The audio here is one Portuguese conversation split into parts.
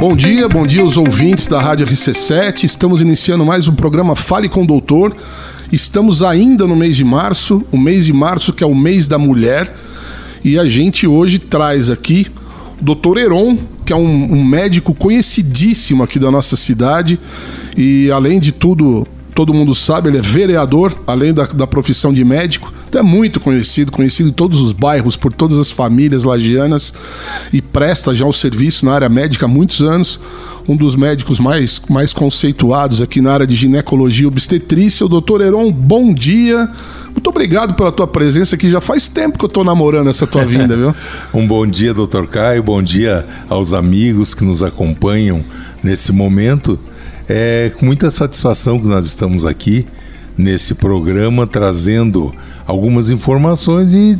Bom dia, bom dia aos ouvintes da Rádio RC7. Estamos iniciando mais um programa Fale com o Doutor. Estamos ainda no mês de março, o mês de março que é o mês da mulher. E a gente hoje traz aqui o Dr. Heron, que é um, um médico conhecidíssimo aqui da nossa cidade. E além de tudo, todo mundo sabe, ele é vereador, além da, da profissão de médico. Então é muito conhecido, conhecido em todos os bairros, por todas as famílias lagianas e presta já o serviço na área médica há muitos anos. Um dos médicos mais, mais conceituados aqui na área de ginecologia e obstetrícia, o doutor Heron. Bom dia. Muito obrigado pela tua presença aqui. Já faz tempo que eu estou namorando essa tua vinda, viu? um bom dia, doutor Caio. Bom dia aos amigos que nos acompanham nesse momento. É com muita satisfação que nós estamos aqui nesse programa trazendo algumas informações e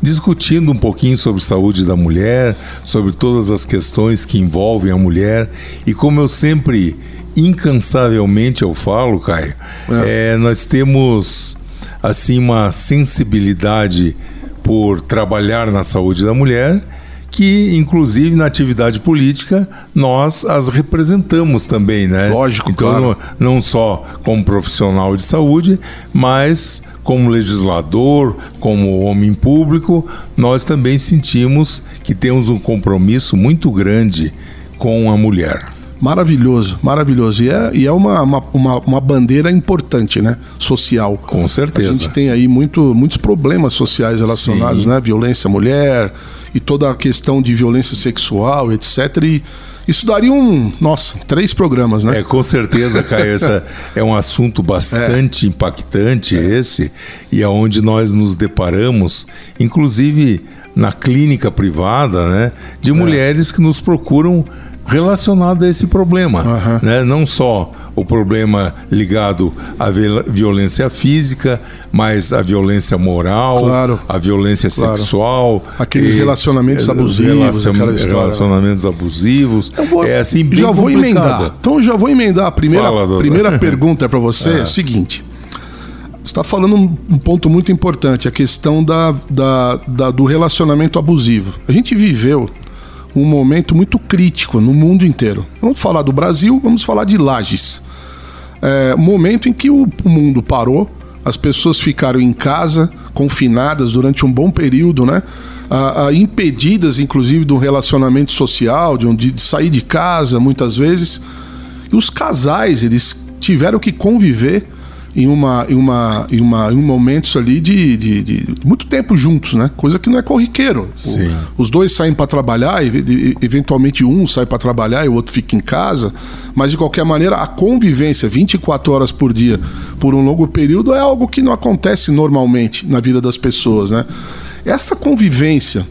discutindo um pouquinho sobre saúde da mulher, sobre todas as questões que envolvem a mulher e como eu sempre incansavelmente eu falo, Caio, é. É, nós temos assim uma sensibilidade por trabalhar na saúde da mulher que, inclusive, na atividade política, nós as representamos também, né? Lógico, então, claro. não, não só como profissional de saúde, mas como legislador, como homem público, nós também sentimos que temos um compromisso muito grande com a mulher. Maravilhoso, maravilhoso. E é, e é uma, uma, uma, uma, bandeira importante, né? Social. Com certeza. A gente tem aí muito, muitos problemas sociais relacionados, Sim. né? Violência à mulher e toda a questão de violência sexual, etc. E isso daria um, nossa, três programas, né? É, com certeza, Caio. Esse é um assunto bastante é. impactante é. esse, e aonde é nós nos deparamos, inclusive na clínica privada, né? De é. mulheres que nos procuram relacionado a esse problema. Uhum. Né? Não só o problema ligado à violência física, mas a violência moral, claro. a violência claro. sexual. Aqueles relacionamentos abusivos. Relacion, relacionamentos abusivos. Vou, é assim, já vou emendar. Então já vou emendar. A primeira, Fala, primeira pergunta para você é. é o seguinte. Você está falando um ponto muito importante, a questão da, da, da, do relacionamento abusivo. A gente viveu um momento muito crítico no mundo inteiro. Vamos falar do Brasil, vamos falar de Lages. É, um momento em que o, mundo parou, as pessoas ficaram em casa, confinadas durante um bom período, né? Ah, ah, impedidas, inclusive, do relacionamento social, de, de sair de casa, muitas vezes. E os casais, eles tiveram que conviver em, uma, em, uma, em, uma, em um momentos ali de, de, de, muito tempo juntos, né? Coisa que não é corriqueiro. O, os dois saem para trabalhar, e, eventualmente um sai para trabalhar e o outro fica em casa, mas de qualquer maneira a convivência 24 horas por dia por um longo período é algo que não acontece normalmente na vida das pessoas, né? Essa convivência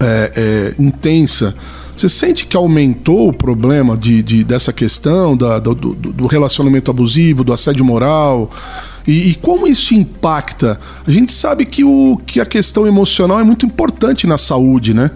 é, é, intensa você sente que aumentou o problema de, de dessa questão da, do, do, relacionamento abusivo, do assédio moral? E, e, como isso impacta? A gente sabe que, o, que a questão emocional é muito importante na saúde, né?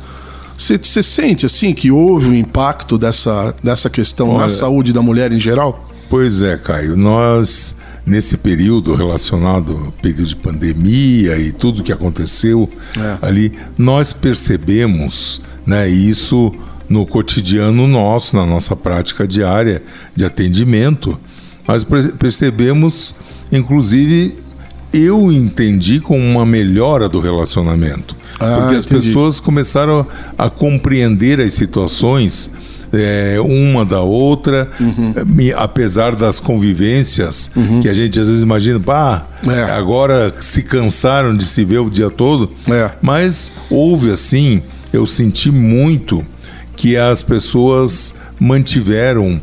Você, você sente assim que houve um impacto dessa, dessa questão Olha, na saúde da mulher em geral? Pois é, Caio. Nós, nesse período relacionado ao período de pandemia e tudo que aconteceu é. ali, nós percebemos né, isso no cotidiano nosso, na nossa prática diária de atendimento. Nós percebemos, inclusive, eu entendi como uma melhora do relacionamento. Ah, porque as entendi. pessoas começaram a compreender as situações é, uma da outra, uhum. apesar das convivências uhum. que a gente às vezes imagina, pá, é. agora se cansaram de se ver o dia todo. É. Mas houve assim, eu senti muito que as pessoas mantiveram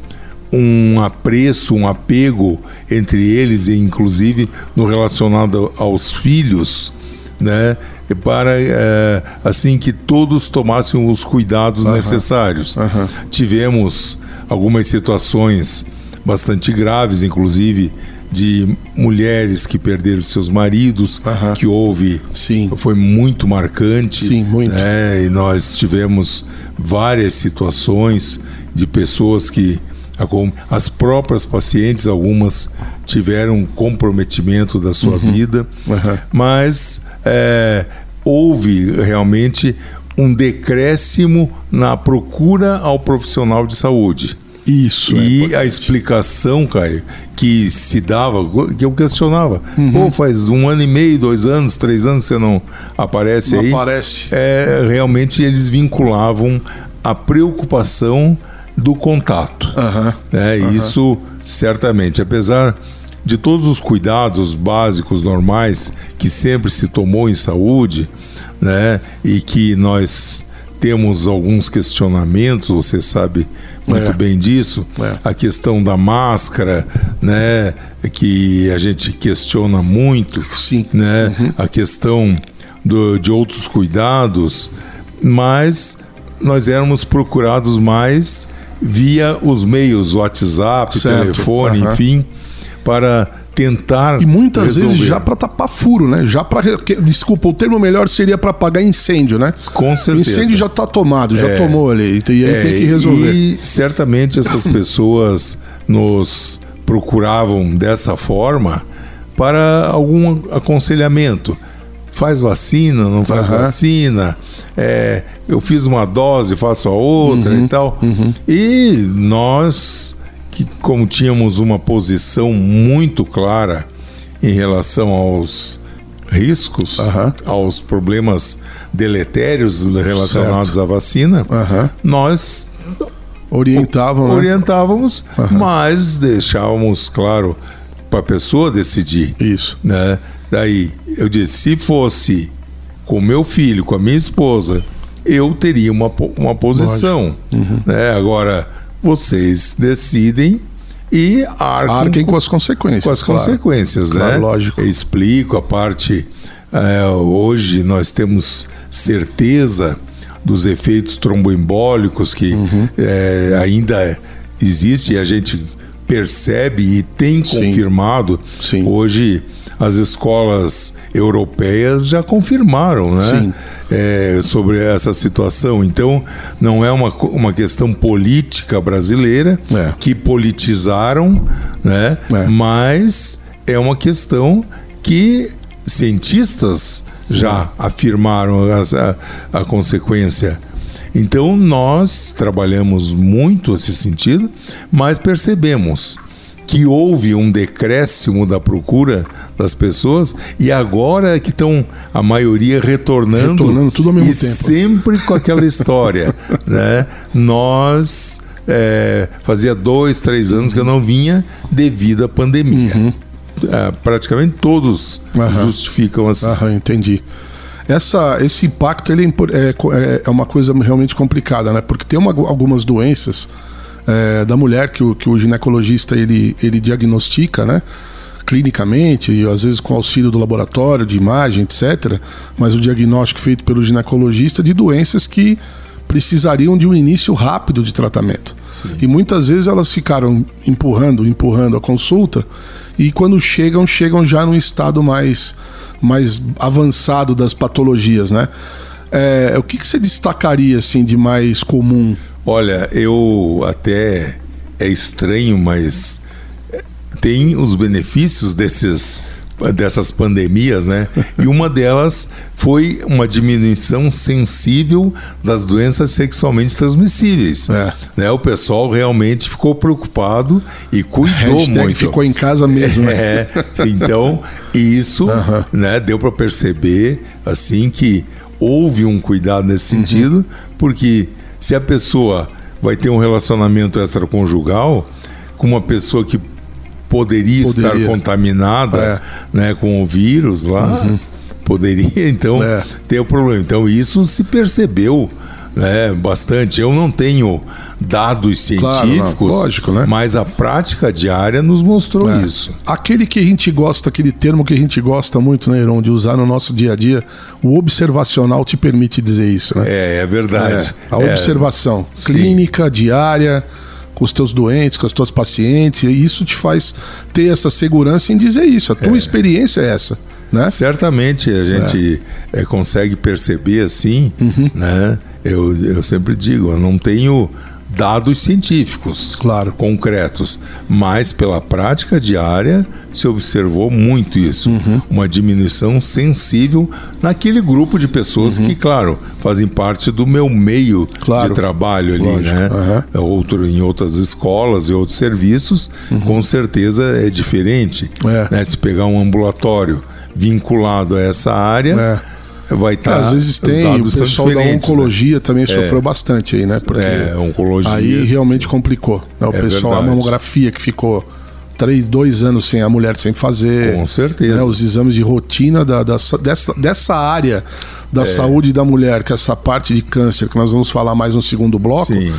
um apreço, um apego entre eles, e inclusive no relacionado aos filhos, né? para é, assim que todos tomassem os cuidados uhum. necessários. Uhum. Tivemos algumas situações bastante graves, inclusive de mulheres que perderam seus maridos, que houve, Sim. foi muito marcante. Sim, muito. Né? E nós tivemos várias situações de pessoas que as próprias pacientes, algumas tiveram comprometimento da sua uhum. vida, uhum. mas é, houve realmente um decréscimo na procura ao profissional de saúde. Isso. E é a explicação, Caio, que se dava, que eu questionava. Uhum. Pô, faz um ano e meio, dois anos, três anos você não aparece não aí. aparece. É, realmente eles vinculavam a preocupação do contato. Uhum. É, uhum. Isso certamente, apesar de todos os cuidados básicos normais que sempre se tomou em saúde, né, e que nós temos alguns questionamentos, você sabe muito é. bem disso. É. A questão da máscara, né, que a gente questiona muito, Sim. né, uhum. a questão do, de outros cuidados, mas nós éramos procurados mais via os meios WhatsApp, certo. telefone, uhum. enfim, para tentar e muitas resolver. vezes já para tapar furo, né? Já para desculpa, o termo melhor seria para apagar incêndio, né? Com certeza. O incêndio já está tomado, já é, tomou ali e aí é, tem que resolver. E certamente essas pessoas nos procuravam dessa forma para algum aconselhamento. Faz vacina, não faz uhum. vacina. É, eu fiz uma dose, faço a outra uhum, e tal. Uhum. E nós que, como tínhamos uma posição muito clara em relação aos riscos, uhum. aos problemas deletérios relacionados certo. à vacina, uhum. nós orientávamos, né? orientávamos uhum. mas deixávamos claro para a pessoa decidir. Isso. Né? Daí eu disse, se fosse com meu filho, com a minha esposa, eu teria uma, uma posição. Uhum. Né? Agora vocês decidem e arquem, arquem com as consequências. Com as claro. consequências, claro, né? Lógico. Eu explico a parte. É, hoje nós temos certeza dos efeitos tromboembólicos que uhum. é, ainda existe e a gente percebe e tem Sim. confirmado. Sim. Hoje as escolas europeias já confirmaram, né? É, sobre essa situação. Então, não é uma, uma questão política brasileira é. que politizaram, né? É. mas é uma questão que cientistas já afirmaram a, a consequência. Então, nós trabalhamos muito esse sentido, mas percebemos que houve um decréscimo da procura das pessoas e agora é que estão a maioria retornando, retornando tudo ao mesmo e tempo. sempre com aquela história, né? Nós é, fazia dois, três anos que eu não vinha devido à pandemia. Uhum. É, praticamente todos justificam assim. Entendi. Essa, esse impacto ele é, é, é uma coisa realmente complicada, né? Porque tem uma, algumas doenças é, da mulher que o, que o ginecologista ele, ele diagnostica, né? clinicamente, e às vezes com auxílio do laboratório, de imagem, etc., mas o diagnóstico feito pelo ginecologista de doenças que precisariam de um início rápido de tratamento. Sim. E muitas vezes elas ficaram empurrando, empurrando a consulta, e quando chegam, chegam já num estado mais, mais avançado das patologias, né? É, o que, que você destacaria assim de mais comum Olha, eu até é estranho, mas tem os benefícios desses dessas pandemias, né? E uma delas foi uma diminuição sensível das doenças sexualmente transmissíveis. É. Né? O pessoal realmente ficou preocupado e cuidou Hashtag muito. Ficou em casa mesmo. Né? É. Então isso, né? Deu para perceber assim que houve um cuidado nesse uhum. sentido, porque se a pessoa vai ter um relacionamento extraconjugal com uma pessoa que poderia, poderia. estar contaminada é. né, com o vírus lá, uhum. poderia então é. ter o problema. Então isso se percebeu né, bastante. Eu não tenho dados científicos, claro, lógico, né? mas a prática diária nos mostrou é. isso. Aquele que a gente gosta, aquele termo que a gente gosta muito, né, Heron, de usar no nosso dia a dia, o observacional te permite dizer isso, né? É, é verdade. É, a é. observação clínica, diária, com os teus doentes, com as tuas pacientes, e isso te faz ter essa segurança em dizer isso. A tua é. experiência é essa. Né? Certamente a gente é. É, consegue perceber assim, uhum. né? Eu, eu sempre digo, eu não tenho dados científicos claro. concretos, mas pela prática diária se observou muito isso, uhum. uma diminuição sensível naquele grupo de pessoas uhum. que, claro, fazem parte do meu meio claro. de trabalho ali, Lógico. né? Uhum. Outro em outras escolas e outros serviços, uhum. com certeza é diferente. É. Né? Se pegar um ambulatório vinculado a essa área. É vai estar. Tá, às vezes tem, o pessoal da né? oncologia né? também é. sofreu bastante aí, né? Porque é, oncologia. Aí realmente sim. complicou. Né? O é pessoal, verdade. a mamografia que ficou três, dois anos sem a mulher sem fazer. Com certeza. Né? Os exames de rotina da, da, dessa, dessa área da é. saúde da mulher, que é essa parte de câncer, que nós vamos falar mais no segundo bloco. Sim.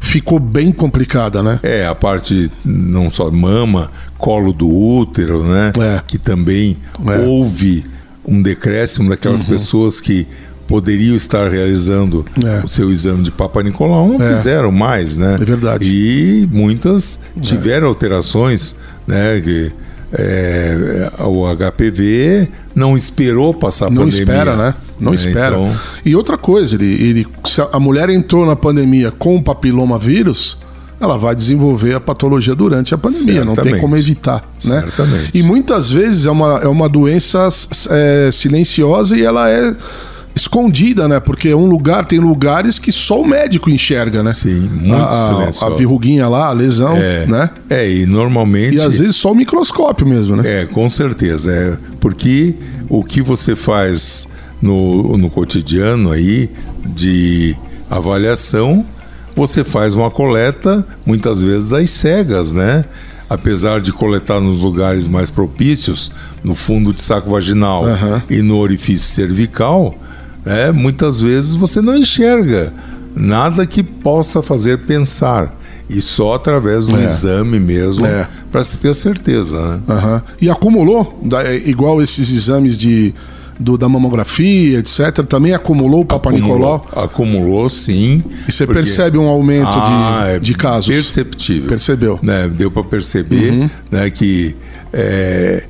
Ficou bem complicada, né? É, a parte não só mama, colo do útero, né? É. Que também é. houve um decréscimo daquelas uhum. pessoas que poderiam estar realizando é. o seu exame de Papa Nicolau, não é. fizeram mais, né? É verdade. E muitas tiveram é. alterações, né? Que, é, o HPV não esperou passar a não pandemia. Não espera, né? Não é, espera. Então... E outra coisa, ele, ele, se a mulher entrou na pandemia com o papiloma vírus, ela vai desenvolver a patologia durante a pandemia, Certamente. não tem como evitar. Né? Certamente. E muitas vezes é uma, é uma doença é, silenciosa e ela é escondida, né? Porque um lugar tem lugares que só o médico enxerga, né? Sim, muito a, a, a verruguinha lá, a lesão, é, né? É, e normalmente... E às vezes só o microscópio mesmo, né? É, com certeza. É, porque o que você faz no, no cotidiano aí de avaliação você faz uma coleta, muitas vezes às cegas, né? Apesar de coletar nos lugares mais propícios, no fundo de saco vaginal uhum. e no orifício cervical, né? muitas vezes você não enxerga nada que possa fazer pensar. E só através do é. exame mesmo, é. para se ter certeza. Né? Uhum. E acumulou, igual esses exames de do, da mamografia, etc., também acumulou o Papa Nicolau? Acumulou, sim. E você porque... percebe um aumento ah, de, é de casos? Perceptível. Percebeu? Né? Deu para perceber uhum. né, que é,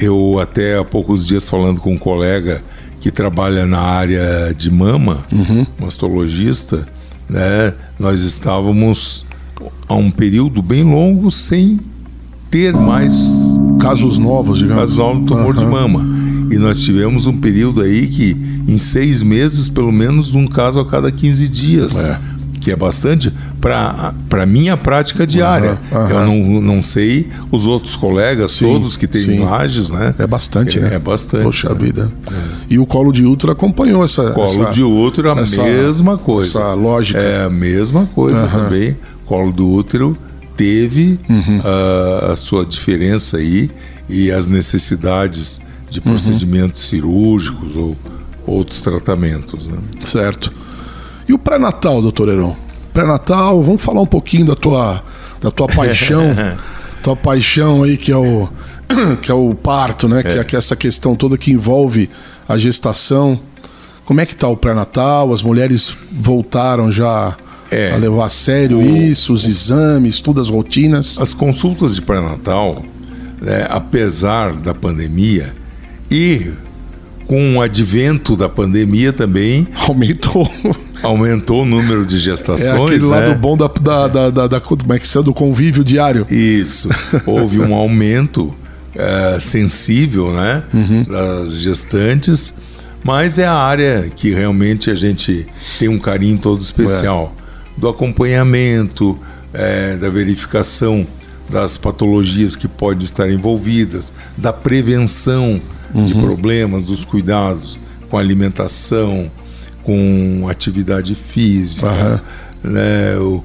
eu até há poucos dias falando com um colega que trabalha na área de mama, uhum. mastologista, né, nós estávamos há um período bem longo sem ter mais casos novos, digamos. Casos novos de tumor uhum. de mama. E nós tivemos um período aí que, em seis meses, pelo menos um caso a cada 15 dias. É. Que é bastante para a minha prática diária. Uhum, uhum. Eu não, não sei os outros colegas, sim, todos que têm sim. lajes, né? É bastante, é, né? É bastante. Poxa né? vida. É. E o colo de útero acompanhou essa. Colo essa, de útero, a essa, mesma coisa. Essa lógica. É a mesma coisa uhum. também. Colo do útero teve uhum. a, a sua diferença aí e as necessidades de procedimentos uhum. cirúrgicos ou outros tratamentos. Né? Certo. E o pré-natal, doutor Heron? Pré-natal, vamos falar um pouquinho da tua, da tua paixão, tua paixão aí que é o, que é o parto, né? É. Que, é, que é essa questão toda que envolve a gestação. Como é que está o pré-natal? As mulheres voltaram já é. a levar a sério o, isso, os exames, todas as rotinas? As consultas de pré-natal, né, apesar da pandemia, e com o advento da pandemia também. Aumentou. Aumentou o número de gestações. É aquele né? lado bom da, da, da, da, da como é que do convívio diário. Isso. Houve um aumento é, sensível né, uhum. das gestantes, mas é a área que realmente a gente tem um carinho todo especial. É. Do acompanhamento, é, da verificação das patologias que podem estar envolvidas, da prevenção uhum. de problemas, dos cuidados com alimentação, com atividade física, uhum. né, o,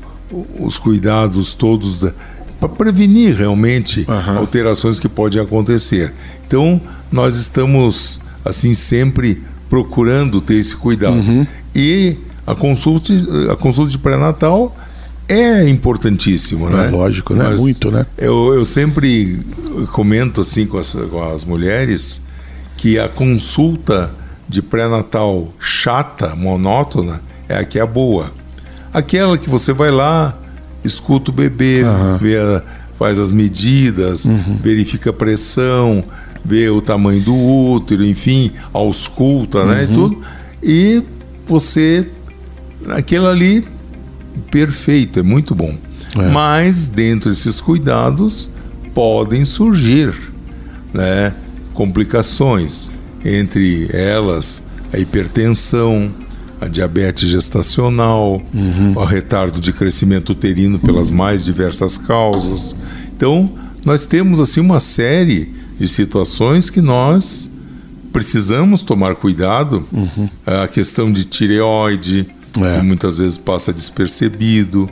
os cuidados todos para prevenir realmente uhum. alterações que podem acontecer. Então, nós estamos assim sempre procurando ter esse cuidado. Uhum. E a consulta, a consulta de pré-natal é importantíssimo, né? É lógico, né? Mas Muito, né? Eu, eu sempre comento assim com as, com as mulheres que a consulta de pré-natal chata, monótona, é a que é boa. Aquela que você vai lá, escuta o bebê, uhum. vê faz as medidas, uhum. verifica a pressão, vê o tamanho do útero, enfim, ausculta, né, uhum. e tudo. E você, aquilo ali perfeito, é muito bom. É. Mas dentro desses cuidados podem surgir né, complicações, entre elas a hipertensão, a diabetes gestacional, uhum. o retardo de crescimento uterino pelas mais diversas causas. Então, nós temos assim uma série de situações que nós precisamos tomar cuidado. Uhum. A questão de tireoide, é. que muitas vezes passa despercebido,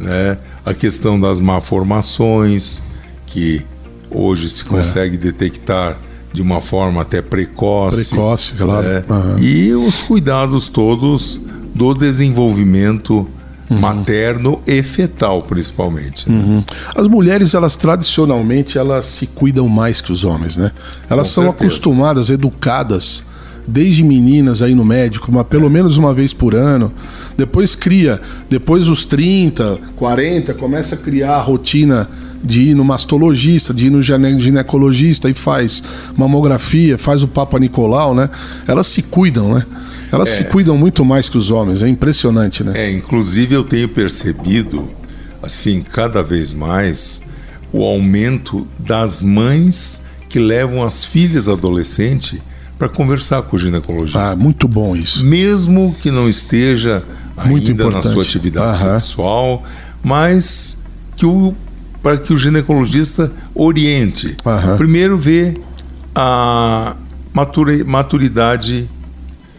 né? a questão das malformações, que hoje se é. consegue é. detectar de uma forma até precoce. Precoce, claro. Né? Uhum. E os cuidados todos do desenvolvimento uhum. materno e fetal, principalmente. Né? Uhum. As mulheres, elas tradicionalmente, elas se cuidam mais que os homens, né? Elas Com são certeza. acostumadas, educadas desde meninas aí no médico, uma, pelo menos uma vez por ano. Depois cria, depois os 30, 40, começa a criar a rotina de ir no mastologista, de ir no ginecologista e faz mamografia, faz o Papa Nicolau, né? Elas se cuidam, né? Elas é, se cuidam muito mais que os homens, é impressionante, né? É, inclusive eu tenho percebido, assim, cada vez mais, o aumento das mães que levam as filhas adolescentes para conversar com o ginecologista. Ah, muito bom isso. Mesmo que não esteja muito ainda importante. na sua atividade Aham. sexual, mas que o para que o ginecologista oriente. Aham. Primeiro ver a maturidade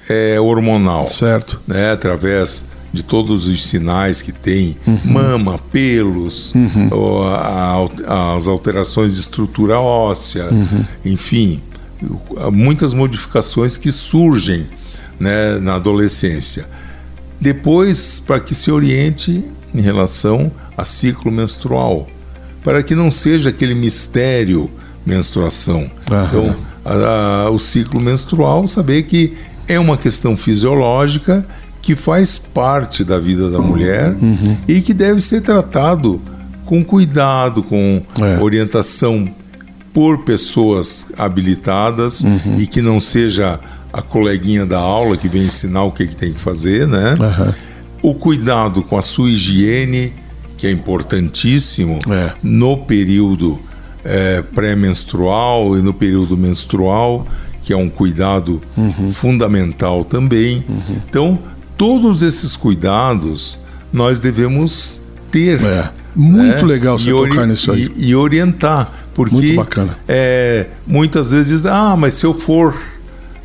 é, hormonal. Certo. Né, através de todos os sinais que tem, uhum. mama, pelos, uhum. a, a, as alterações de estrutura óssea, uhum. enfim, muitas modificações que surgem né, na adolescência. Depois, para que se oriente em relação a ciclo menstrual, para que não seja aquele mistério menstruação. Então, a, a, o ciclo menstrual, saber que é uma questão fisiológica que faz parte da vida da mulher uhum. e que deve ser tratado com cuidado, com é. orientação por pessoas habilitadas uhum. e que não seja a coleguinha da aula que vem ensinar o que, que tem que fazer, né? Uhum. O cuidado com a sua higiene, que é importantíssimo é. no período é, pré-menstrual e no período menstrual que é um cuidado uhum. fundamental também. Uhum. Então, todos esses cuidados nós devemos ter. É. Muito né? legal você e tocar nisso aí. E, e orientar. Porque Muito bacana. É, muitas vezes ah, mas se eu for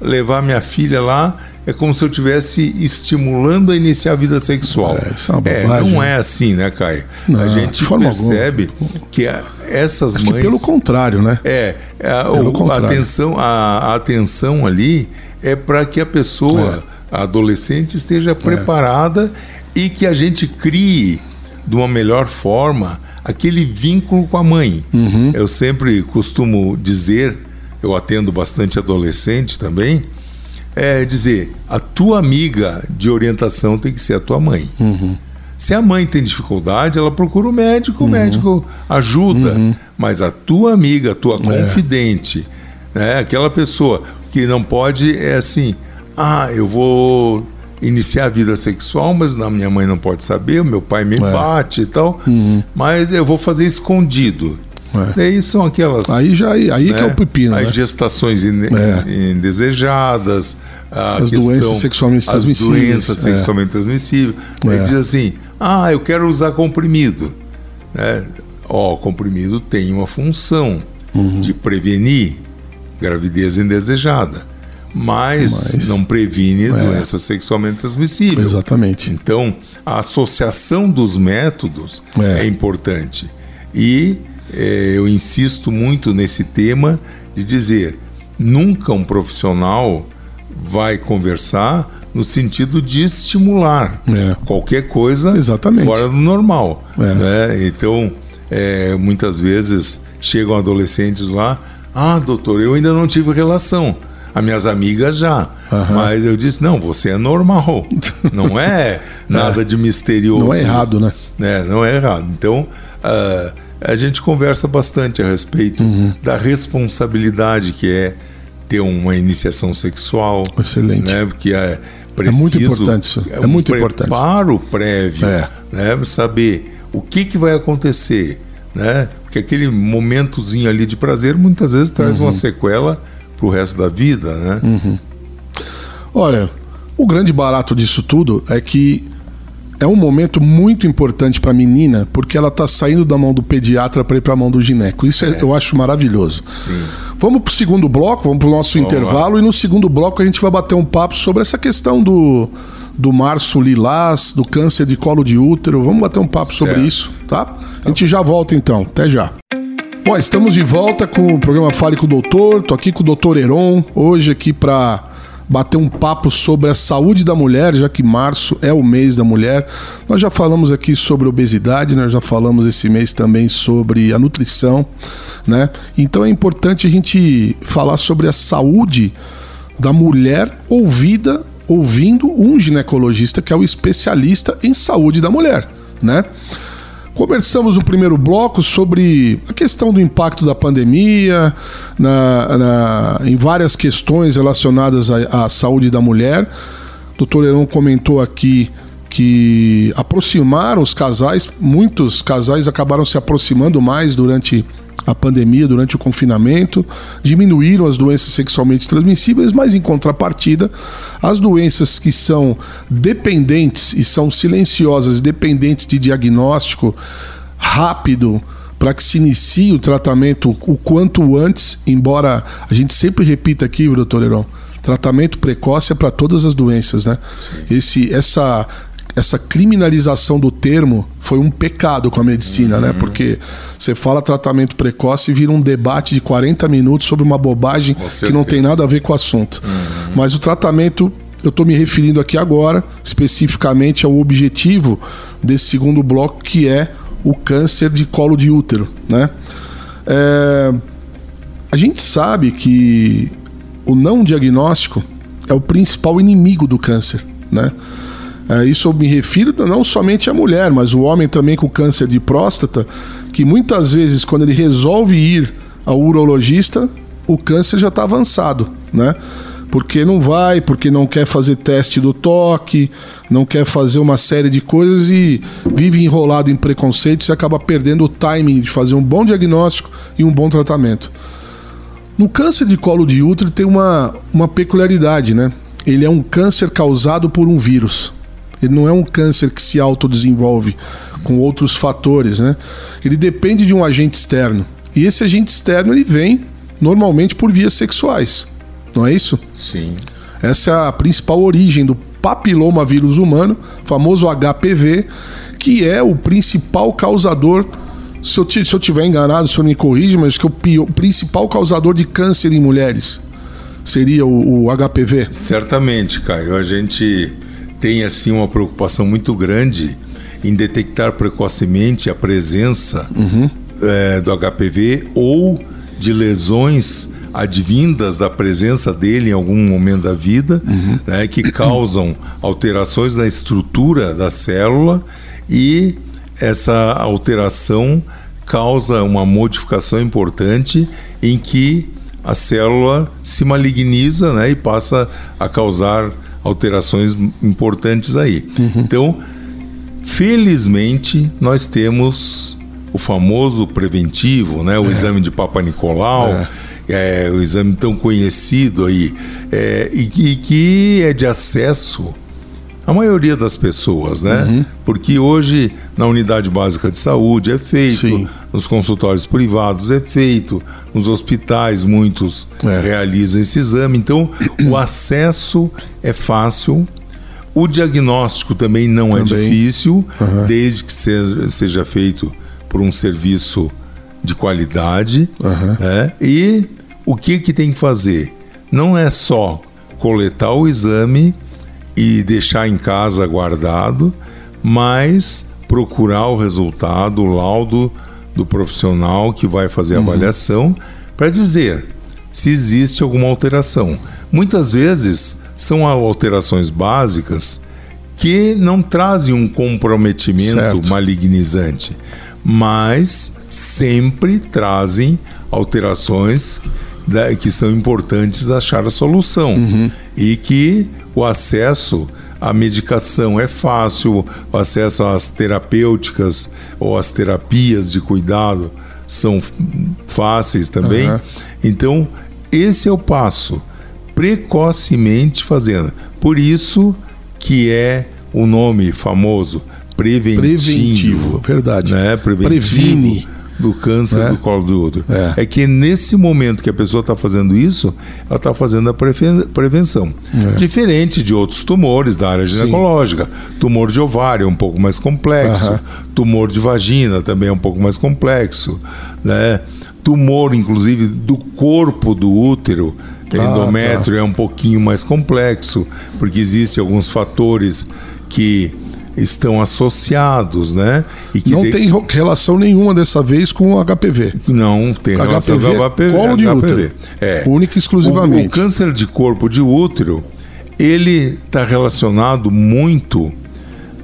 levar minha filha lá, é como se eu estivesse estimulando a iniciar a vida sexual. É, isso é, uma é, não é assim, né, Caio? Não, a gente percebe alguma. que essas Acho mães. pelo contrário, né? É, a, pelo o, contrário. A, atenção, a, a atenção ali é para que a pessoa, é. a adolescente, esteja preparada e que a gente crie de uma melhor forma aquele vínculo com a mãe. Uhum. Eu sempre costumo dizer, eu atendo bastante adolescente também, é dizer, a tua amiga de orientação tem que ser a tua mãe. Uhum. Se a mãe tem dificuldade, ela procura o médico, uhum. o médico ajuda. Uhum. Mas a tua amiga, a tua é. confidente, né, aquela pessoa que não pode, é assim, ah, eu vou iniciar a vida sexual, mas a minha mãe não pode saber, o meu pai me é. bate e tal, uhum. mas eu vou fazer escondido. É. Daí são aquelas. Aí já aí né, que é o né, pepino. As né? gestações é. indesejadas, as questão, doenças sexualmente transmissíveis. As doenças é. sexualmente transmissíveis. Aí é. diz assim: ah, eu quero usar comprimido. Né? Ó, comprimido tem uma função uhum. de prevenir gravidez indesejada, mas, mas não previne é. doença sexualmente transmissível. Exatamente. Então, a associação dos métodos é, é importante. E é, eu insisto muito nesse tema de dizer: nunca um profissional vai conversar no sentido de estimular é. qualquer coisa Exatamente. fora do normal. É. Né? Então, é, muitas vezes chegam adolescentes lá, ah, doutor, eu ainda não tive relação. As minhas amigas já. Uhum. Mas eu disse, não, você é normal. Não é nada de misterioso. Não é errado, né? né? Não é errado. Então, uh, a gente conversa bastante a respeito uhum. da responsabilidade que é ter uma iniciação sexual. Excelente. Né? Porque é preciso. É muito importante isso. É, um muito preparo importante. prévio. É. né? saber o que, que vai acontecer, né? Porque aquele momentozinho ali de prazer muitas vezes traz uhum. uma sequela para o resto da vida, né? Uhum. Olha, o grande barato disso tudo é que é um momento muito importante para a menina, porque ela está saindo da mão do pediatra para ir para a mão do gineco. Isso é, é. eu acho maravilhoso. Sim. Vamos para o segundo bloco, vamos para o nosso intervalo e no segundo bloco a gente vai bater um papo sobre essa questão do, do março lilás, do câncer de colo de útero. Vamos bater um papo certo. sobre isso, tá? A gente já volta então. Até já. Bom, estamos de volta com o programa Fale com o Doutor. Tô aqui com o Doutor Heron, hoje aqui para bater um papo sobre a saúde da mulher, já que março é o mês da mulher. Nós já falamos aqui sobre obesidade, nós já falamos esse mês também sobre a nutrição, né? Então é importante a gente falar sobre a saúde da mulher ouvida, ouvindo um ginecologista que é o especialista em saúde da mulher, né? Conversamos no primeiro bloco sobre a questão do impacto da pandemia na, na, em várias questões relacionadas à, à saúde da mulher. O doutor Heron comentou aqui que aproximaram os casais, muitos casais acabaram se aproximando mais durante a pandemia, durante o confinamento, diminuíram as doenças sexualmente transmissíveis, mas em contrapartida, as doenças que são dependentes e são silenciosas, dependentes de diagnóstico rápido, para que se inicie o tratamento o quanto antes, embora a gente sempre repita aqui, doutor Heron, tratamento precoce é para todas as doenças, né? Esse, essa essa criminalização do termo foi um pecado com a medicina, né? uhum. né? Porque você fala tratamento precoce e vira um debate de 40 minutos sobre uma bobagem que não tem nada a ver com o assunto. Uhum. Mas o tratamento, eu estou me referindo aqui agora, especificamente ao objetivo desse segundo bloco, que é o câncer de colo de útero, né? É... A gente sabe que o não diagnóstico é o principal inimigo do câncer, né? É, isso eu me refiro não somente à mulher, mas o homem também com câncer de próstata, que muitas vezes, quando ele resolve ir ao urologista, o câncer já está avançado, né? Porque não vai, porque não quer fazer teste do toque, não quer fazer uma série de coisas e vive enrolado em preconceitos e acaba perdendo o timing de fazer um bom diagnóstico e um bom tratamento. No câncer de colo de útero tem uma, uma peculiaridade, né? Ele é um câncer causado por um vírus. Ele não é um câncer que se autodesenvolve com outros fatores, né? Ele depende de um agente externo. E esse agente externo ele vem normalmente por vias sexuais. Não é isso? Sim. Essa é a principal origem do papiloma vírus humano, famoso HPV, que é o principal causador. Se eu, se eu tiver enganado, o senhor me corrige, mas que o, o principal causador de câncer em mulheres seria o, o HPV? Certamente, Caio. A gente tem assim uma preocupação muito grande em detectar precocemente a presença uhum. é, do HPV ou de lesões advindas da presença dele em algum momento da vida, uhum. né, que causam alterações na estrutura da célula e essa alteração causa uma modificação importante em que a célula se maligniza né, e passa a causar alterações importantes aí. Uhum. Então, felizmente, nós temos o famoso preventivo, né? o é. exame de Papa Nicolau, é. É, o exame tão conhecido aí, é, e, que, que é de acesso a maioria das pessoas, né? Uhum. Porque hoje na unidade básica de saúde é feito, Sim. Nos consultórios privados é feito, nos hospitais muitos é. realizam esse exame. Então o acesso é fácil. O diagnóstico também não é também. é difícil, uhum. desde que seja feito por um serviço de qualidade. Uhum. Né? E o que, que tem que fazer? Não é só coletar o exame e deixar em casa guardado, mas procurar o resultado, o laudo do profissional que vai fazer a uhum. avaliação para dizer se existe alguma alteração. Muitas vezes são alterações básicas que não trazem um comprometimento certo. malignizante, mas sempre trazem alterações que são importantes achar a solução uhum. e que o acesso a medicação é fácil, o acesso às terapêuticas ou às terapias de cuidado são fáceis também. Uhum. Então, esse é o passo, precocemente fazendo. Por isso que é o nome famoso preventivo. Preventivo, verdade. Né? Preventivo. Previne do câncer é. do colo do útero. É. é. que nesse momento que a pessoa está fazendo isso, ela está fazendo a prevenção. É. Diferente de outros tumores da área ginecológica. Sim. Tumor de ovário é um pouco mais complexo. Uh -huh. Tumor de vagina também é um pouco mais complexo. Né? Tumor, inclusive, do corpo do útero. Ah, endométrio tá. é um pouquinho mais complexo, porque existem alguns fatores que estão associados, né? não de... tem relação nenhuma dessa vez com o HPV. Não tem relação HPV com o HPV. Colo de HPV. útero. É. Única e exclusivamente. O, o câncer de corpo de útero, ele está relacionado muito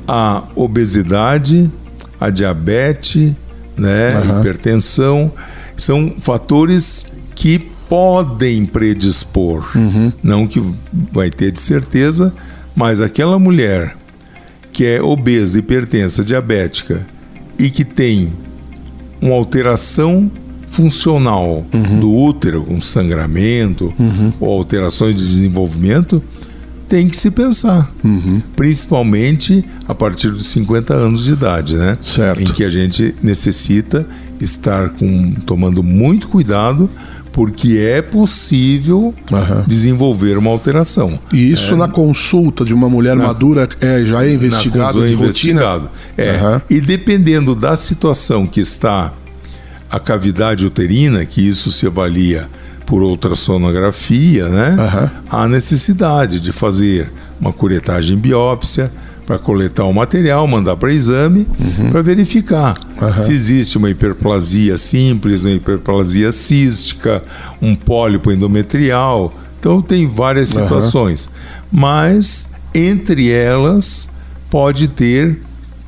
à obesidade, à diabetes, né? Uhum. Hipertensão. São fatores que podem predispor. Uhum. Não que vai ter de certeza, mas aquela mulher que é obesa, hipertensa, diabética e que tem uma alteração funcional uhum. do útero, com sangramento uhum. ou alterações de desenvolvimento, tem que se pensar. Uhum. Principalmente a partir dos 50 anos de idade, né? Certo. Em que a gente necessita estar com, tomando muito cuidado porque é possível uhum. desenvolver uma alteração. E isso é, na consulta de uma mulher na, madura é, já é investigado na é investigado. É. Uhum. E dependendo da situação que está a cavidade uterina, que isso se avalia por ultrassonografia, né? Uhum. Há necessidade de fazer uma curetagem biópsia para coletar o material, mandar para exame, uhum. para verificar uhum. se existe uma hiperplasia simples, uma hiperplasia cística, um pólipo endometrial. Então, tem várias situações. Uhum. Mas, entre elas, pode ter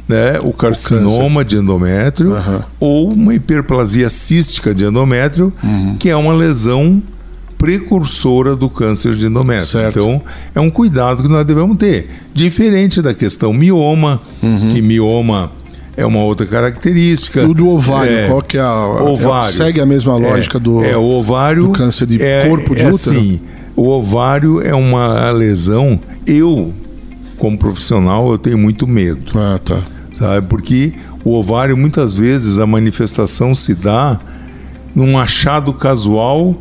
né, o carcinoma o de endométrio ou uma hiperplasia cística de endométrio, uhum. que é uma lesão precursora do câncer de endométrio. Certo. Então, é um cuidado que nós devemos ter. Diferente da questão mioma, uhum. que mioma é uma outra característica. O do ovário, é, qual que é a. Ovário, é, segue a mesma lógica é, do, é, o ovário, do câncer de é, corpo de é útero? Assim, o ovário é uma lesão. Eu, como profissional, eu tenho muito medo. Ah, tá. Sabe? Porque o ovário, muitas vezes, a manifestação se dá num achado casual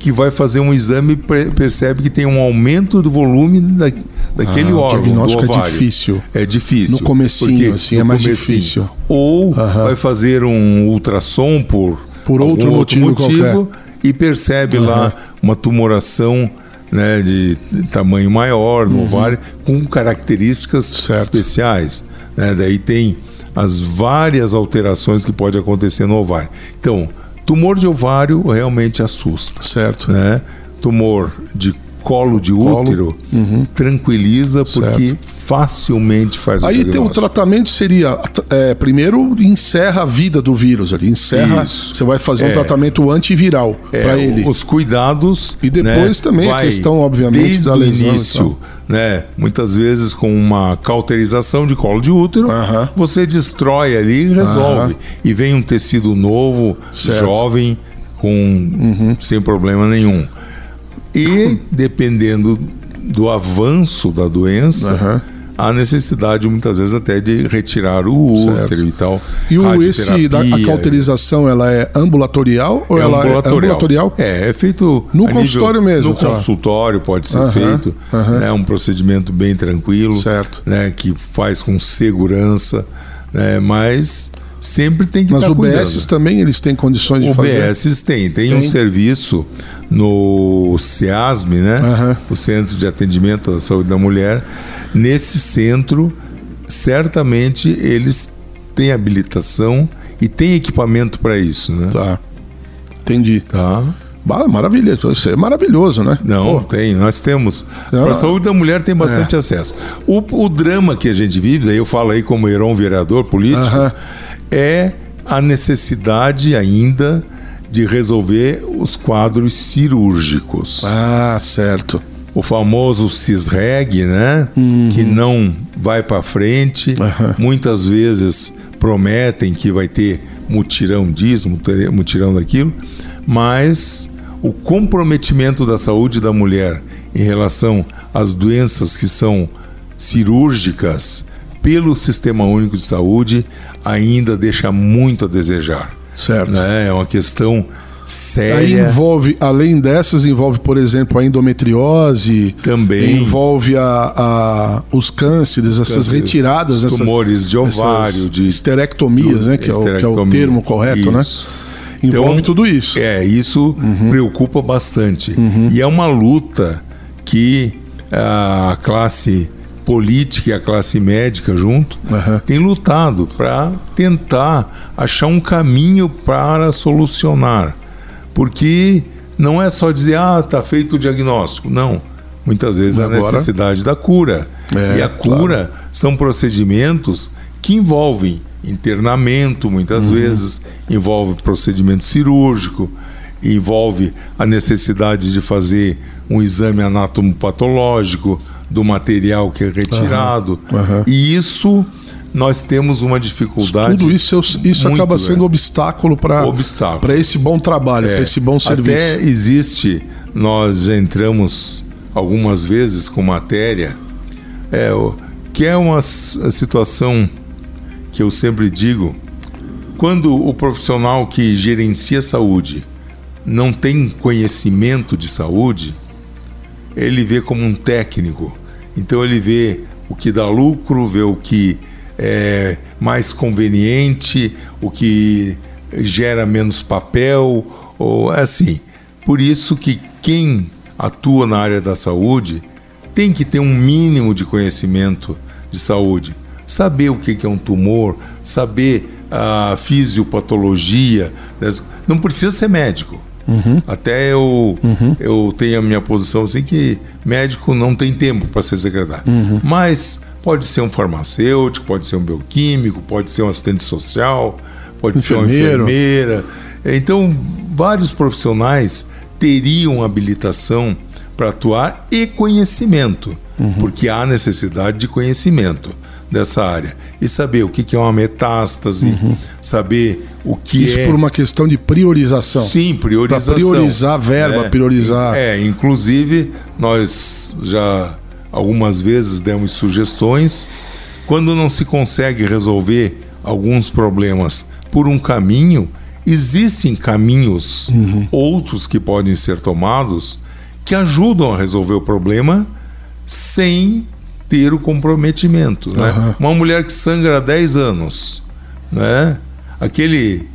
que vai fazer um exame e percebe que tem um aumento do volume da, daquele ah, órgão. O diagnóstico é difícil. É difícil. No comecinho, assim, é mais comecinho. difícil. Ou vai fazer um ultrassom por, por outro motivo, motivo e percebe lá uma tumoração né, de tamanho maior no uhum. ovário, com características certo. especiais. Né? Daí tem as várias alterações que pode acontecer no ovário. Então, Tumor de ovário realmente assusta. Certo. Né? Tumor de colo de útero uhum. tranquiliza porque certo. facilmente faz Aí o tem o tratamento seria é, primeiro encerra a vida do vírus ali, encerra, Isso. você vai fazer é. um tratamento antiviral é, para ele. Os cuidados e depois né, também a questão obviamente da lesão. Início, né? Muitas vezes com uma cauterização de colo de útero, você destrói ali e resolve. E vem um tecido novo, certo. jovem, com uhum. sem problema nenhum. E dependendo do avanço da doença, uhum há necessidade muitas vezes até de retirar o útero e tal. E o, esse da, a cauterização ela é ambulatorial ou é ela ambulatorial. é ambulatorial? É, é feito no consultório nível, mesmo. No tá. consultório pode ser uhum, feito, uhum. é né, um procedimento bem tranquilo, certo. né, que faz com segurança, né, mas sempre tem que Mas estar UBS também eles têm condições de fazer? UBS tem, tem, tem, um serviço no CEASM, né? Uhum. O Centro de Atendimento à Saúde da Mulher, Nesse centro, certamente eles têm habilitação e têm equipamento para isso, né? Tá. Entendi. Tá. Maravilha, isso é maravilhoso, né? Não, Pô. tem. Nós temos. Para a saúde da mulher tem bastante é. acesso. O, o, drama que a gente vive, aí eu falo aí como Heron vereador político, uh -huh. É a necessidade ainda de resolver os quadros cirúrgicos. Ah, certo. o famoso cisreg, né? Uhum. Que não vai para frente. Uhum. Muitas vezes prometem que vai ter mutirão disso, mutirão daquilo, mas o comprometimento da saúde da mulher em relação às doenças que são cirúrgicas pelo Sistema Único de Saúde ainda deixa muito a desejar. Certo. Né? É uma questão séria. Aí envolve, além dessas, envolve, por exemplo, a endometriose. Também. Envolve a, a os cânceres, essas Câncer, retiradas. Os tumores de ovário, de esterectomias, né? Que é, o, que é o termo correto, né? isso. né? Envolve então, tudo isso. É, isso uhum. preocupa bastante. Uhum. E é uma luta que a classe política e a classe médica junto uhum. tem lutado para tentar achar um caminho para solucionar. Porque não é só dizer, ah, está feito o diagnóstico. Não. Muitas vezes a necessidade da cura. É, e a cura claro. são procedimentos que envolvem internamento, muitas uhum. vezes, envolve procedimento cirúrgico, envolve a necessidade de fazer um exame anatomopatológico do material que é retirado. Uhum. E isso nós temos uma dificuldade. Tudo isso, isso acaba sendo obstáculo para esse bom trabalho, é. para esse bom serviço. Até existe, nós já entramos algumas vezes com matéria, é, que é uma situação que eu sempre digo, quando o profissional que gerencia a saúde não tem conhecimento de saúde, ele vê como um técnico. Então ele vê o que dá lucro, vê o que é mais conveniente, o que gera menos papel, ou assim. Por isso que quem atua na área da saúde tem que ter um mínimo de conhecimento de saúde saber o que é um tumor, saber a fisiopatologia. Não precisa ser médico. Uhum. Até eu, uhum. eu tenho a minha posição assim que médico não tem tempo para ser secretário. Uhum. Mas pode ser um farmacêutico, pode ser um bioquímico, pode ser um assistente social, pode Enfermeiro. ser uma enfermeira. Então, vários profissionais teriam habilitação para atuar e conhecimento, uhum. porque há necessidade de conhecimento dessa área. E saber o que é uma metástase, uhum. saber o que Isso é. por uma questão de priorização. Sim, priorização. Para priorizar a verba, é, priorizar. É, inclusive, nós já algumas vezes demos sugestões. Quando não se consegue resolver alguns problemas por um caminho, existem caminhos uhum. outros que podem ser tomados que ajudam a resolver o problema sem ter o comprometimento. Né? Uhum. Uma mulher que sangra há 10 anos, né? Aquele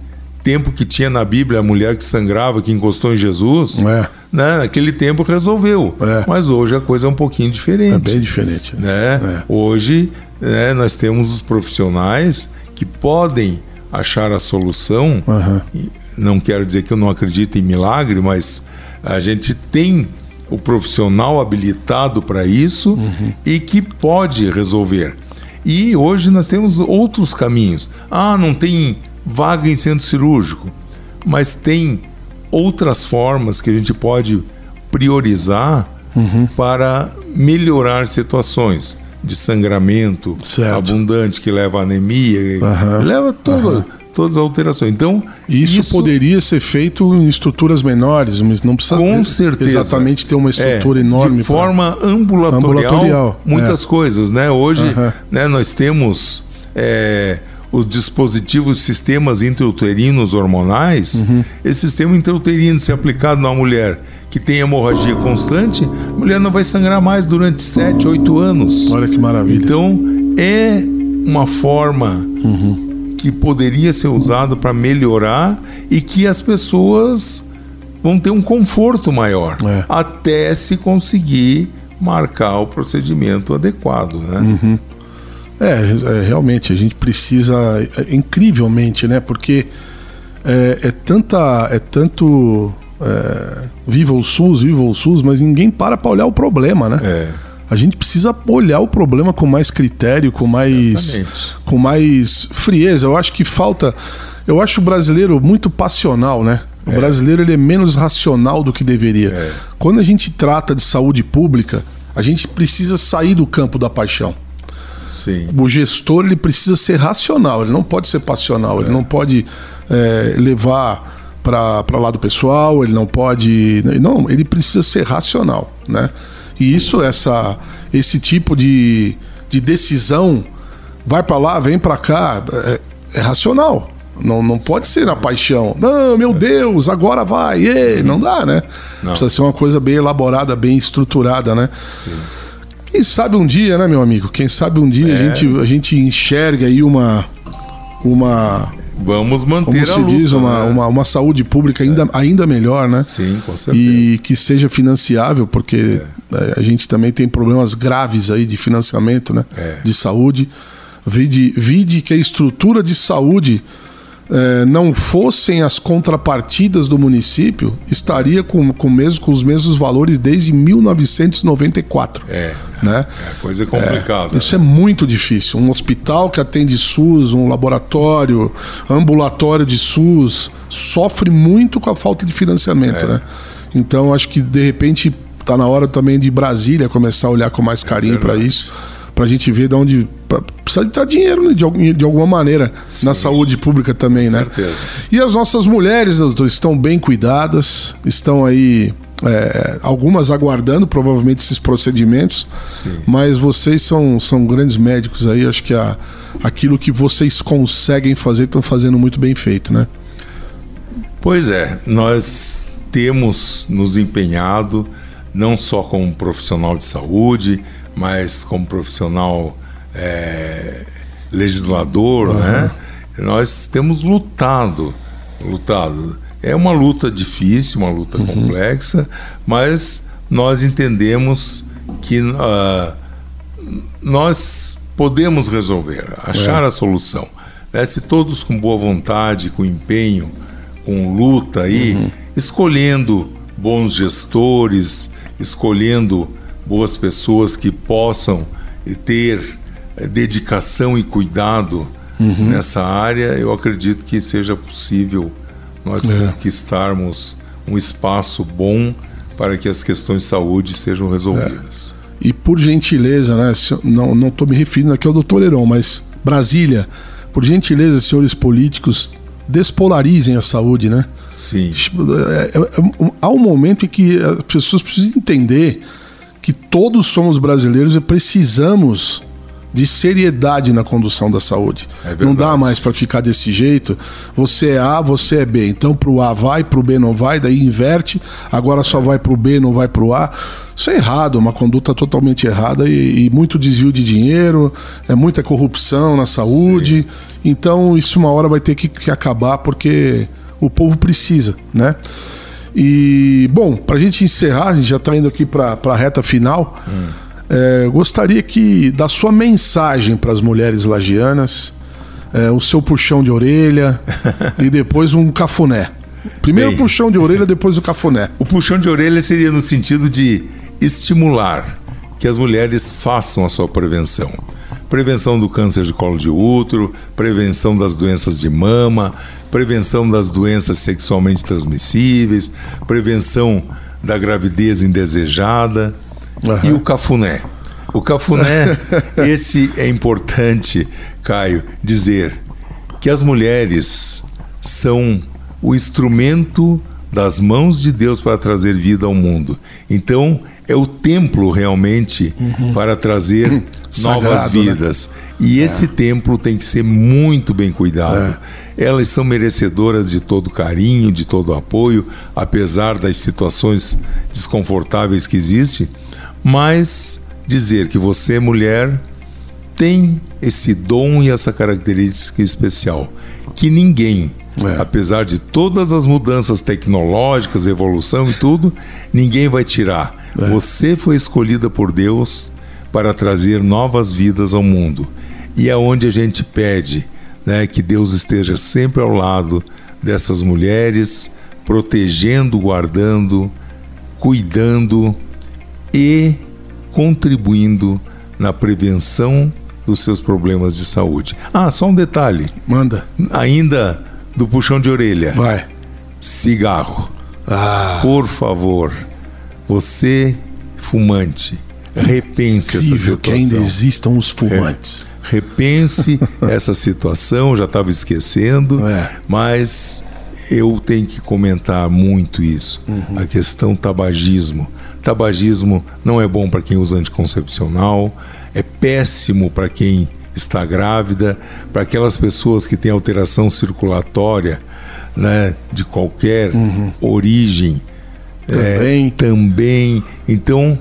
tempo que tinha na Bíblia a mulher que sangrava, que encostou em Jesus, é. né? naquele tempo resolveu. É. Mas hoje a coisa é um pouquinho diferente. É bem diferente. Né? É. Hoje né, nós temos os profissionais que podem achar a solução. Uhum. Não quero dizer que eu não acredito em milagre, mas a gente tem o profissional habilitado para isso uhum. e que pode resolver. E hoje nós temos outros caminhos. Ah, não tem vaga em centro cirúrgico, mas tem outras formas que a gente pode priorizar uhum. para melhorar situações de sangramento certo. abundante que leva a anemia, uhum. leva toda todas as alterações. Então, isso, isso, poderia ser feito em estruturas menores, mas não precisa com certeza. exatamente ter uma estrutura é, enorme. De forma pra... ambulatorial, ambulatorial, muitas é. coisas, né? Hoje, né, nós temos é, os dispositivos, sistemas intrauterinos hormonais. Uhum. Esse sistema intrauterino, se aplicado na mulher que tem hemorragia constante, a mulher não vai sangrar mais durante 7, 8 anos. Olha que maravilha. Então, é uma forma uhum que poderia ser usado para melhorar e que as pessoas vão ter um conforto maior é. até se conseguir marcar o procedimento adequado, né? Uhum. É, é, realmente a gente precisa é, incrivelmente, né? Porque é, é tanta, é tanto é, viva o SUS, viva o SUS, mas ninguém para para olhar o problema, né? É a gente precisa olhar o problema com mais critério, com mais, com mais frieza. Eu acho que falta. Eu acho o brasileiro muito passional, né? O é. brasileiro ele é menos racional do que deveria. Quando a gente trata de saúde pública, a gente precisa sair do campo da paixão. Sim. O gestor ele precisa ser racional, ele não pode ser passional, ele é. não pode é, levar para lado pessoal, ele não pode. Não, ele precisa ser racional. Né? E isso, essa, esse tipo de, de decisão, vai para lá, vem para cá, é, é racional. Não, não pode ser na paixão. Não, meu Deus, agora vai. E, não dá, né? Não. Precisa ser uma coisa bem elaborada, bem estruturada, né? Sim. Quem sabe um dia, né, meu amigo? Quem sabe um dia é. a, gente, a gente enxerga aí uma. uma Vamos manter como se luta, diz, uma, né? uma, uma, saúde pública ainda, é. ainda melhor, né? Sim, com certeza. E que seja financiável, porque é. é. a gente também tem problemas graves aí de financiamento, né? É. De saúde. Vide, vide que a estrutura de saúde é, não fossem as contrapartidas do município, estaria com, com, mesmo, com os mesmos valores desde 1994. É, né? é coisa é complicada. É, isso é muito difícil. Um hospital que atende SUS, um laboratório, ambulatório de SUS, sofre muito com a falta de financiamento. É. Né? Então, acho que de repente está na hora também de Brasília começar a olhar com mais carinho para isso para a gente ver de onde precisa entrar dinheiro né, de, de alguma maneira Sim, na saúde pública também, né? Certeza. E as nossas mulheres, doutor, estão bem cuidadas, estão aí é, algumas aguardando provavelmente esses procedimentos, Sim. mas vocês são, são grandes médicos aí, acho que a, aquilo que vocês conseguem fazer estão fazendo muito bem feito, né? Pois é, nós temos nos empenhado não só como profissional de saúde, mas como profissional é, legislador, uhum. né? Nós temos lutado, lutado. É uma luta difícil, uma luta uhum. complexa, mas nós entendemos que uh, nós podemos resolver, achar é. a solução. Né? Se todos com boa vontade, com empenho, com luta aí, uhum. escolhendo bons gestores, escolhendo boas pessoas que possam ter dedicação e cuidado uhum. nessa área, eu acredito que seja possível nós é. conquistarmos um espaço bom para que as questões de saúde sejam resolvidas. É. E por gentileza, né, não estou me referindo aqui ao doutor Heron, mas Brasília, por gentileza, senhores políticos, despolarizem a saúde, né? Sim. É, é, é, há um momento em que as pessoas precisam entender que todos somos brasileiros e precisamos de seriedade na condução da saúde. É não dá mais para ficar desse jeito. Você é A, você é B. Então para o A vai, para o B não vai, daí inverte. Agora só vai para o B, não vai para o A. Isso é errado, uma conduta totalmente errada e, e, muito desvio de dinheiro, é muita corrupção na saúde. Sim. Então isso uma hora vai ter que, que acabar porque o povo precisa, né? E, bom, para a gente encerrar, a gente já está indo aqui para a reta final. Hum. É, gostaria que da sua mensagem para as mulheres lagianas, é, o seu puxão de orelha e depois um cafuné. Primeiro Bem, o puxão de orelha, depois o cafuné. O puxão de orelha seria no sentido de estimular que as mulheres façam a sua prevenção prevenção do câncer de colo de útero, prevenção das doenças de mama, prevenção das doenças sexualmente transmissíveis, prevenção da gravidez indesejada uhum. e o cafuné. O cafuné, esse é importante, Caio, dizer que as mulheres são o instrumento das mãos de Deus para trazer vida ao mundo. Então, é o templo realmente uhum. para trazer uhum. novas Sagrado, né? vidas. Né? E é. esse templo tem que ser muito bem cuidado. É. Elas são merecedoras de todo carinho, de todo apoio, apesar das situações desconfortáveis que existem. Mas dizer que você, mulher, tem esse dom e essa característica especial que ninguém é. Apesar de todas as mudanças tecnológicas, evolução e tudo, ninguém vai tirar. É. Você foi escolhida por Deus para trazer novas vidas ao mundo. E é onde a gente pede né, que Deus esteja sempre ao lado dessas mulheres, protegendo, guardando, cuidando e contribuindo na prevenção dos seus problemas de saúde. Ah, só um detalhe. Manda. Ainda do puxão de orelha. Vai. cigarro. Ah. Por favor, você fumante, repense essa situação. que ainda existam os fumantes. É, repense essa situação, já estava esquecendo, é. mas eu tenho que comentar muito isso. Uhum. A questão tabagismo. Tabagismo não é bom para quem usa anticoncepcional, é péssimo para quem está grávida, para aquelas pessoas que têm alteração circulatória, né, de qualquer uhum. origem. Também. É, também. Então,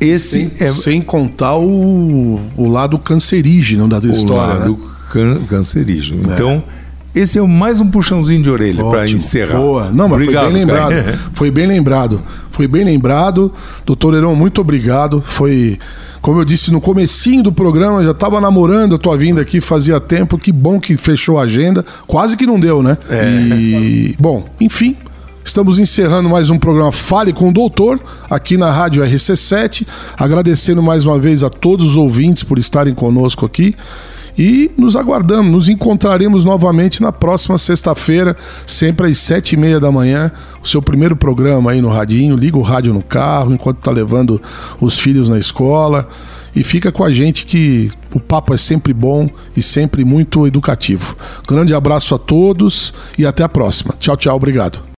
esse sem, é... sem contar o, o lado cancerígeno da história. O lado né? can, cancerígeno. É. Então, esse é mais um puxãozinho de orelha para encerrar. Boa. Não, mas obrigado, foi bem lembrado. Foi bem lembrado. Foi bem lembrado. Doutor Heron, muito obrigado. Foi, como eu disse no comecinho do programa, já estava namorando a tua vinda aqui fazia tempo. Que bom que fechou a agenda. Quase que não deu, né? É. E, bom, enfim, Estamos encerrando mais um programa Fale com o Doutor, aqui na Rádio RC7. Agradecendo mais uma vez a todos os ouvintes por estarem conosco aqui. E nos aguardamos, nos encontraremos novamente na próxima sexta-feira, sempre às sete e meia da manhã. O seu primeiro programa aí no radinho. Liga o rádio no carro enquanto está levando os filhos na escola. E fica com a gente que o papo é sempre bom e sempre muito educativo. Grande abraço a todos e até a próxima. Tchau, tchau, obrigado.